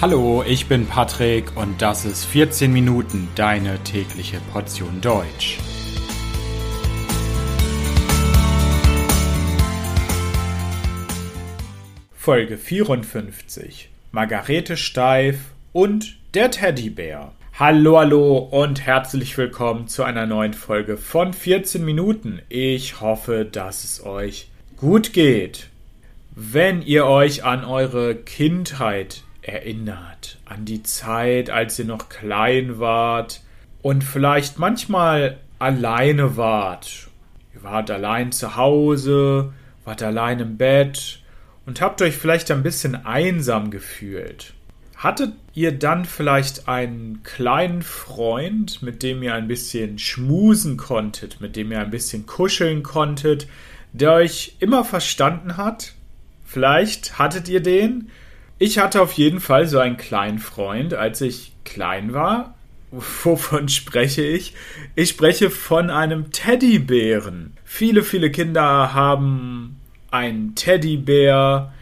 Hallo, ich bin Patrick und das ist 14 Minuten deine tägliche Portion Deutsch. Folge 54 Margarete Steif und der Teddybär. Hallo, hallo und herzlich willkommen zu einer neuen Folge von 14 Minuten. Ich hoffe, dass es euch gut geht. Wenn ihr euch an eure Kindheit erinnert, an die Zeit, als ihr noch klein wart und vielleicht manchmal alleine wart. Ihr wart allein zu Hause, wart allein im Bett und habt euch vielleicht ein bisschen einsam gefühlt. Hattet ihr dann vielleicht einen kleinen Freund, mit dem ihr ein bisschen schmusen konntet, mit dem ihr ein bisschen kuscheln konntet, der euch immer verstanden hat? Vielleicht hattet ihr den? Ich hatte auf jeden Fall so einen kleinen Freund, als ich klein war. Wovon spreche ich? Ich spreche von einem Teddybären. Viele, viele Kinder haben einen Teddybär.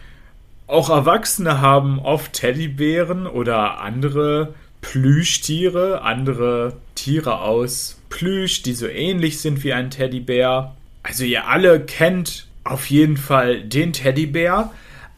Auch Erwachsene haben oft Teddybären oder andere Plüschtiere, andere Tiere aus Plüsch, die so ähnlich sind wie ein Teddybär. Also ihr alle kennt auf jeden Fall den Teddybär.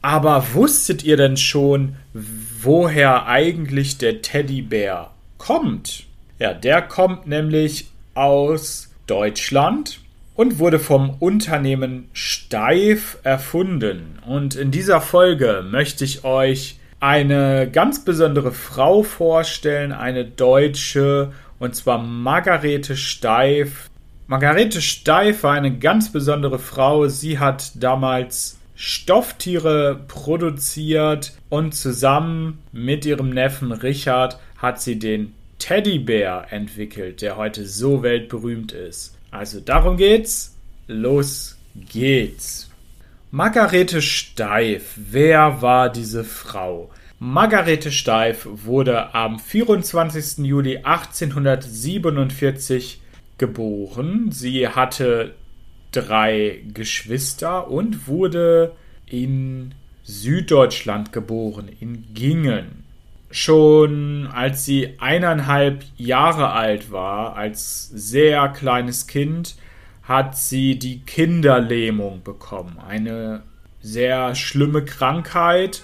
Aber wusstet ihr denn schon, woher eigentlich der Teddybär kommt? Ja, der kommt nämlich aus Deutschland und wurde vom Unternehmen Steif erfunden. Und in dieser Folge möchte ich euch eine ganz besondere Frau vorstellen, eine Deutsche, und zwar Margarete Steif. Margarete Steif war eine ganz besondere Frau. Sie hat damals Stofftiere produziert und zusammen mit ihrem Neffen Richard hat sie den Teddybär entwickelt, der heute so weltberühmt ist. Also darum geht's. Los geht's. Margarete Steif. Wer war diese Frau? Margarete Steif wurde am 24. Juli 1847 geboren. Sie hatte drei Geschwister und wurde in Süddeutschland geboren, in Gingen. Schon als sie eineinhalb Jahre alt war, als sehr kleines Kind, hat sie die Kinderlähmung bekommen. Eine sehr schlimme Krankheit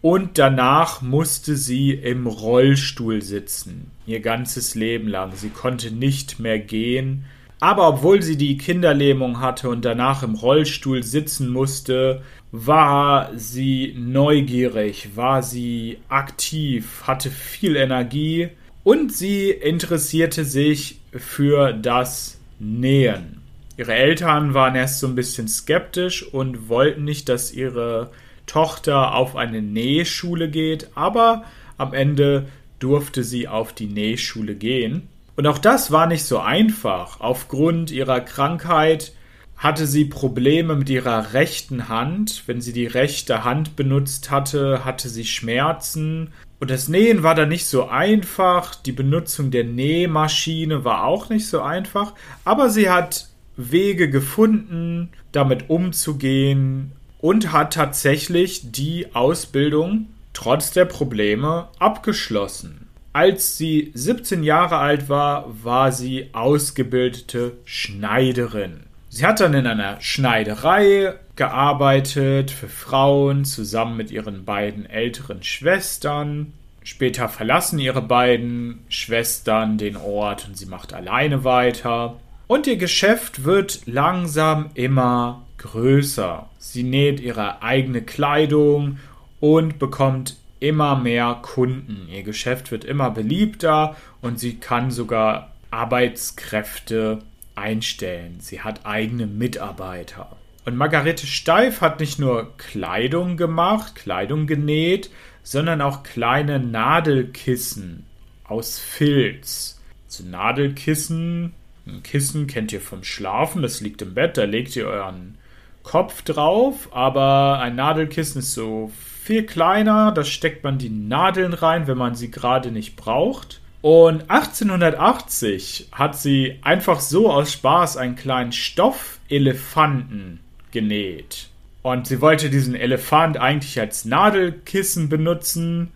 und danach musste sie im Rollstuhl sitzen, ihr ganzes Leben lang. Sie konnte nicht mehr gehen aber obwohl sie die Kinderlähmung hatte und danach im Rollstuhl sitzen musste, war sie neugierig, war sie aktiv, hatte viel Energie und sie interessierte sich für das Nähen. Ihre Eltern waren erst so ein bisschen skeptisch und wollten nicht, dass ihre Tochter auf eine Nähschule geht, aber am Ende durfte sie auf die Nähschule gehen. Und auch das war nicht so einfach. Aufgrund ihrer Krankheit hatte sie Probleme mit ihrer rechten Hand. Wenn sie die rechte Hand benutzt hatte, hatte sie Schmerzen. Und das Nähen war dann nicht so einfach. Die Benutzung der Nähmaschine war auch nicht so einfach. Aber sie hat Wege gefunden, damit umzugehen und hat tatsächlich die Ausbildung trotz der Probleme abgeschlossen. Als sie 17 Jahre alt war, war sie ausgebildete Schneiderin. Sie hat dann in einer Schneiderei gearbeitet für Frauen zusammen mit ihren beiden älteren Schwestern. Später verlassen ihre beiden Schwestern den Ort und sie macht alleine weiter. Und ihr Geschäft wird langsam immer größer. Sie näht ihre eigene Kleidung und bekommt immer mehr Kunden. Ihr Geschäft wird immer beliebter und sie kann sogar Arbeitskräfte einstellen. Sie hat eigene Mitarbeiter. Und Margarete Steif hat nicht nur Kleidung gemacht, Kleidung genäht, sondern auch kleine Nadelkissen aus Filz. So Nadelkissen, ein Kissen kennt ihr vom Schlafen, das liegt im Bett, da legt ihr euren Kopf drauf, aber ein Nadelkissen ist so viel kleiner. Da steckt man die Nadeln rein, wenn man sie gerade nicht braucht. Und 1880 hat sie einfach so aus Spaß einen kleinen Stoffelefanten genäht. Und sie wollte diesen Elefant eigentlich als Nadelkissen benutzen,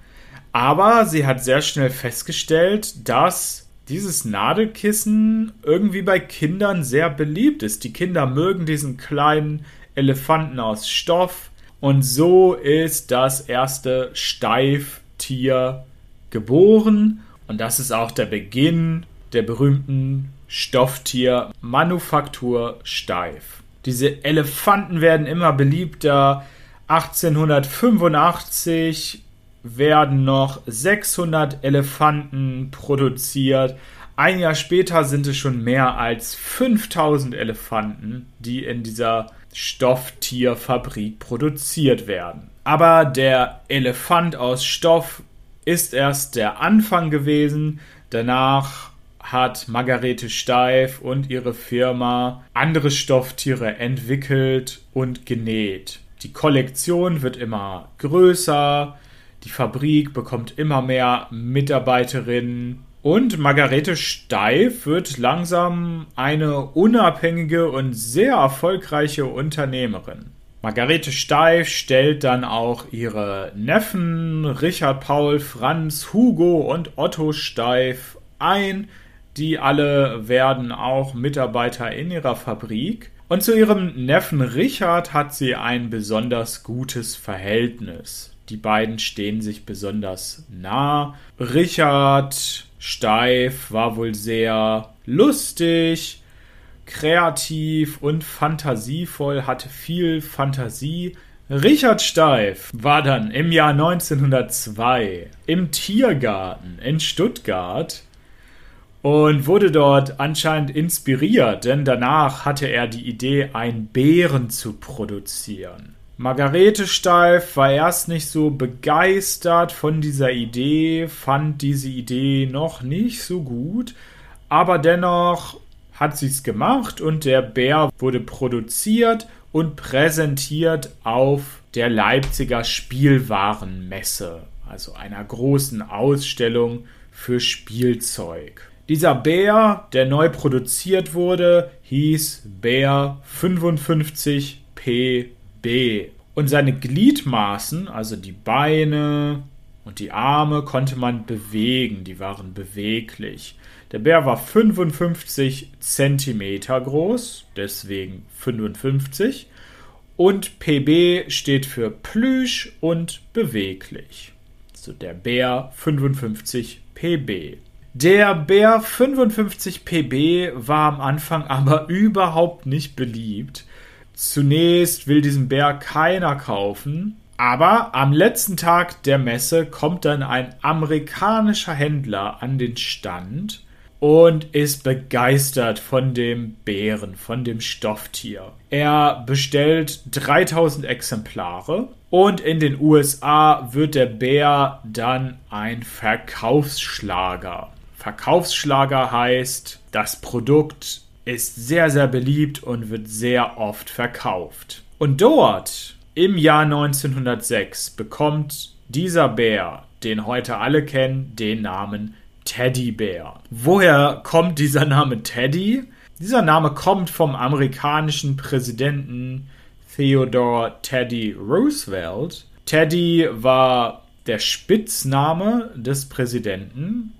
Aber sie hat sehr schnell festgestellt, dass dieses Nadelkissen irgendwie bei Kindern sehr beliebt ist. Die Kinder mögen diesen kleinen Elefanten aus Stoff. Und so ist das erste Steiftier geboren. Und das ist auch der Beginn der berühmten Stofftiermanufaktur Steif. Diese Elefanten werden immer beliebter. 1885 werden noch 600 Elefanten produziert. Ein Jahr später sind es schon mehr als 5000 Elefanten, die in dieser Stofftierfabrik produziert werden. Aber der Elefant aus Stoff ist erst der Anfang gewesen. Danach hat Margarete Steif und ihre Firma andere Stofftiere entwickelt und genäht. Die Kollektion wird immer größer, die Fabrik bekommt immer mehr Mitarbeiterinnen und Margarete Steif wird langsam eine unabhängige und sehr erfolgreiche Unternehmerin. Margarete Steif stellt dann auch ihre Neffen Richard Paul, Franz, Hugo und Otto Steif ein. Die alle werden auch Mitarbeiter in ihrer Fabrik. Und zu ihrem Neffen Richard hat sie ein besonders gutes Verhältnis. Die beiden stehen sich besonders nah. Richard Steif war wohl sehr lustig, kreativ und fantasievoll, hatte viel Fantasie. Richard Steif war dann im Jahr 1902 im Tiergarten in Stuttgart und wurde dort anscheinend inspiriert, denn danach hatte er die Idee, einen Bären zu produzieren. Margarete Steif war erst nicht so begeistert von dieser Idee, fand diese Idee noch nicht so gut, aber dennoch hat sie es gemacht und der Bär wurde produziert und präsentiert auf der Leipziger Spielwarenmesse, also einer großen Ausstellung für Spielzeug. Dieser Bär, der neu produziert wurde, hieß Bär 55PB. Und seine Gliedmaßen, also die Beine und die Arme, konnte man bewegen, die waren beweglich. Der Bär war 55 cm groß, deswegen 55. Und PB steht für Plüsch und beweglich. So der Bär 55 PB. Der Bär 55 PB war am Anfang aber überhaupt nicht beliebt. Zunächst will diesen Bär keiner kaufen, aber am letzten Tag der Messe kommt dann ein amerikanischer Händler an den Stand und ist begeistert von dem Bären, von dem Stofftier. Er bestellt 3000 Exemplare und in den USA wird der Bär dann ein Verkaufsschlager. Verkaufsschlager heißt, das Produkt ist sehr, sehr beliebt und wird sehr oft verkauft. Und dort, im Jahr 1906, bekommt dieser Bär, den heute alle kennen, den Namen Teddybär. Woher kommt dieser Name Teddy? Dieser Name kommt vom amerikanischen Präsidenten Theodore Teddy Roosevelt. Teddy war der Spitzname des Präsidenten.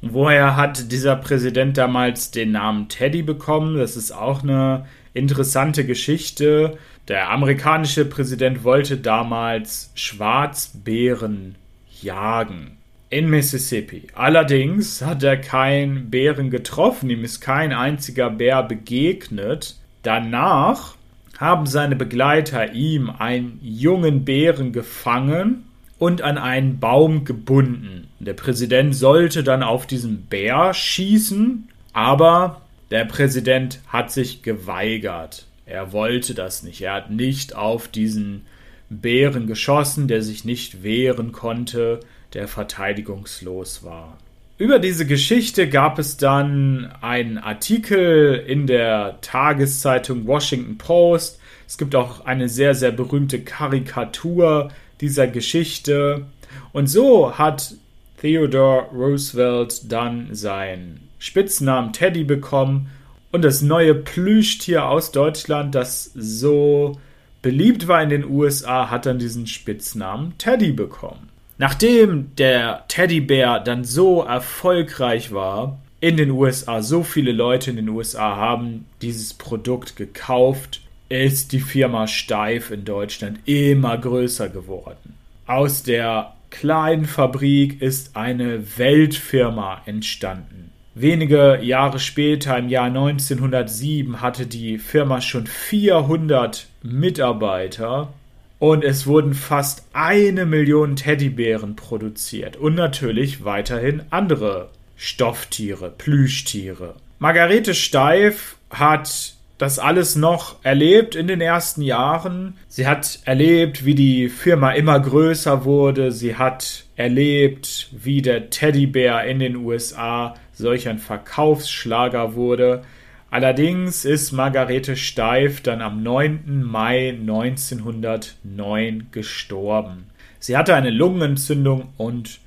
Woher hat dieser Präsident damals den Namen Teddy bekommen? Das ist auch eine interessante Geschichte. Der amerikanische Präsident wollte damals Schwarzbären jagen in Mississippi. Allerdings hat er keinen Bären getroffen, ihm ist kein einziger Bär begegnet. Danach haben seine Begleiter ihm einen jungen Bären gefangen und an einen Baum gebunden. Der Präsident sollte dann auf diesen Bär schießen, aber der Präsident hat sich geweigert. Er wollte das nicht. Er hat nicht auf diesen Bären geschossen, der sich nicht wehren konnte der verteidigungslos war. Über diese Geschichte gab es dann einen Artikel in der Tageszeitung Washington Post. Es gibt auch eine sehr, sehr berühmte Karikatur dieser Geschichte. Und so hat Theodore Roosevelt dann seinen Spitznamen Teddy bekommen und das neue Plüschtier aus Deutschland, das so beliebt war in den USA, hat dann diesen Spitznamen Teddy bekommen. Nachdem der Teddybär dann so erfolgreich war in den USA, so viele Leute in den USA haben dieses Produkt gekauft, ist die Firma Steif in Deutschland immer größer geworden. Aus der kleinen Fabrik ist eine Weltfirma entstanden. Wenige Jahre später, im Jahr 1907, hatte die Firma schon 400 Mitarbeiter und es wurden fast eine Million Teddybären produziert und natürlich weiterhin andere Stofftiere, Plüschtiere. Margarete Steif hat das alles noch erlebt in den ersten Jahren. Sie hat erlebt, wie die Firma immer größer wurde. Sie hat erlebt, wie der Teddybär in den USA solch ein Verkaufsschlager wurde. Allerdings ist Margarete Steif dann am 9. Mai 1909 gestorben. Sie hatte eine Lungenentzündung und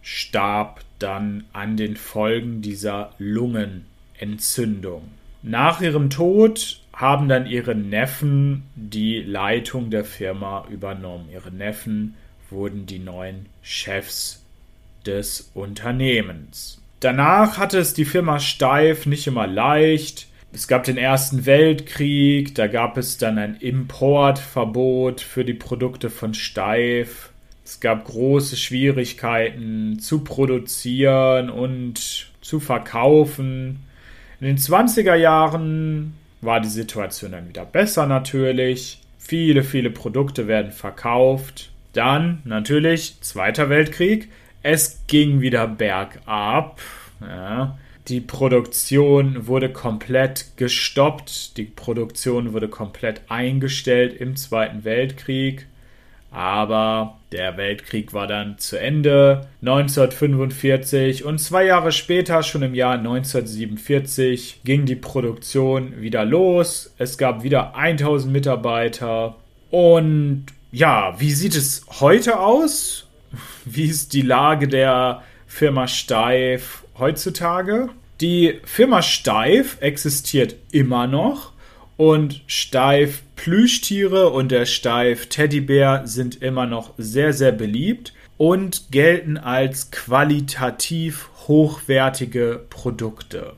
starb dann an den Folgen dieser Lungenentzündung. Nach ihrem Tod haben dann ihre Neffen die Leitung der Firma übernommen. Ihre Neffen wurden die neuen Chefs des Unternehmens. Danach hatte es die Firma Steif nicht immer leicht. Es gab den Ersten Weltkrieg, da gab es dann ein Importverbot für die Produkte von Steif. Es gab große Schwierigkeiten zu produzieren und zu verkaufen. In den 20er Jahren war die Situation dann wieder besser natürlich. Viele, viele Produkte werden verkauft. Dann natürlich Zweiter Weltkrieg. Es ging wieder bergab. Ja. Die Produktion wurde komplett gestoppt. Die Produktion wurde komplett eingestellt im Zweiten Weltkrieg. Aber der Weltkrieg war dann zu Ende 1945 und zwei Jahre später, schon im Jahr 1947, ging die Produktion wieder los. Es gab wieder 1000 Mitarbeiter. Und ja, wie sieht es heute aus? Wie ist die Lage der Firma Steif heutzutage? Die Firma Steif existiert immer noch und Steif Plüschtiere und der Steif Teddybär sind immer noch sehr, sehr beliebt und gelten als qualitativ hochwertige Produkte.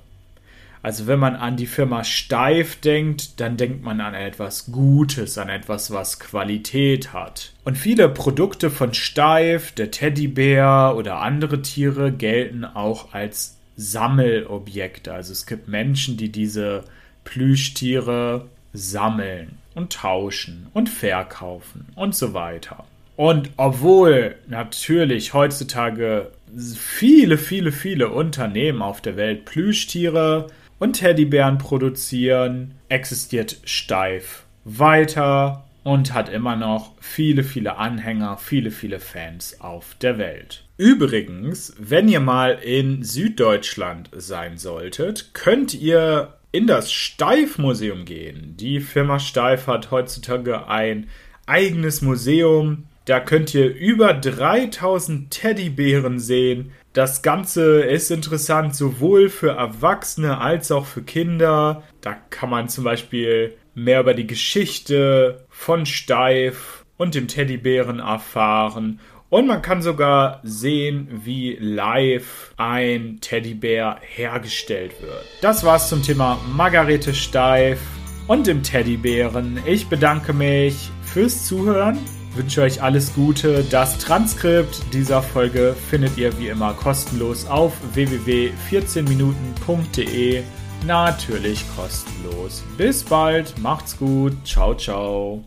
Also wenn man an die Firma Steif denkt, dann denkt man an etwas Gutes, an etwas, was Qualität hat. Und viele Produkte von Steif, der Teddybär oder andere Tiere gelten auch als Sammelobjekte. Also es gibt Menschen, die diese Plüschtiere sammeln und tauschen und verkaufen und so weiter. Und obwohl natürlich heutzutage viele, viele, viele Unternehmen auf der Welt Plüschtiere und Teddybären produzieren, existiert Steif weiter und hat immer noch viele, viele Anhänger, viele, viele Fans auf der Welt. Übrigens, wenn ihr mal in Süddeutschland sein solltet, könnt ihr in das Steif-Museum gehen. Die Firma Steif hat heutzutage ein eigenes Museum. Da könnt ihr über 3000 Teddybären sehen, das Ganze ist interessant sowohl für Erwachsene als auch für Kinder. Da kann man zum Beispiel mehr über die Geschichte von Steif und dem Teddybären erfahren. Und man kann sogar sehen, wie live ein Teddybär hergestellt wird. Das war's zum Thema Margarete Steif und dem Teddybären. Ich bedanke mich fürs Zuhören wünsche euch alles Gute. Das Transkript dieser Folge findet ihr wie immer kostenlos auf www.14minuten.de. Natürlich kostenlos. Bis bald, macht's gut, ciao, ciao.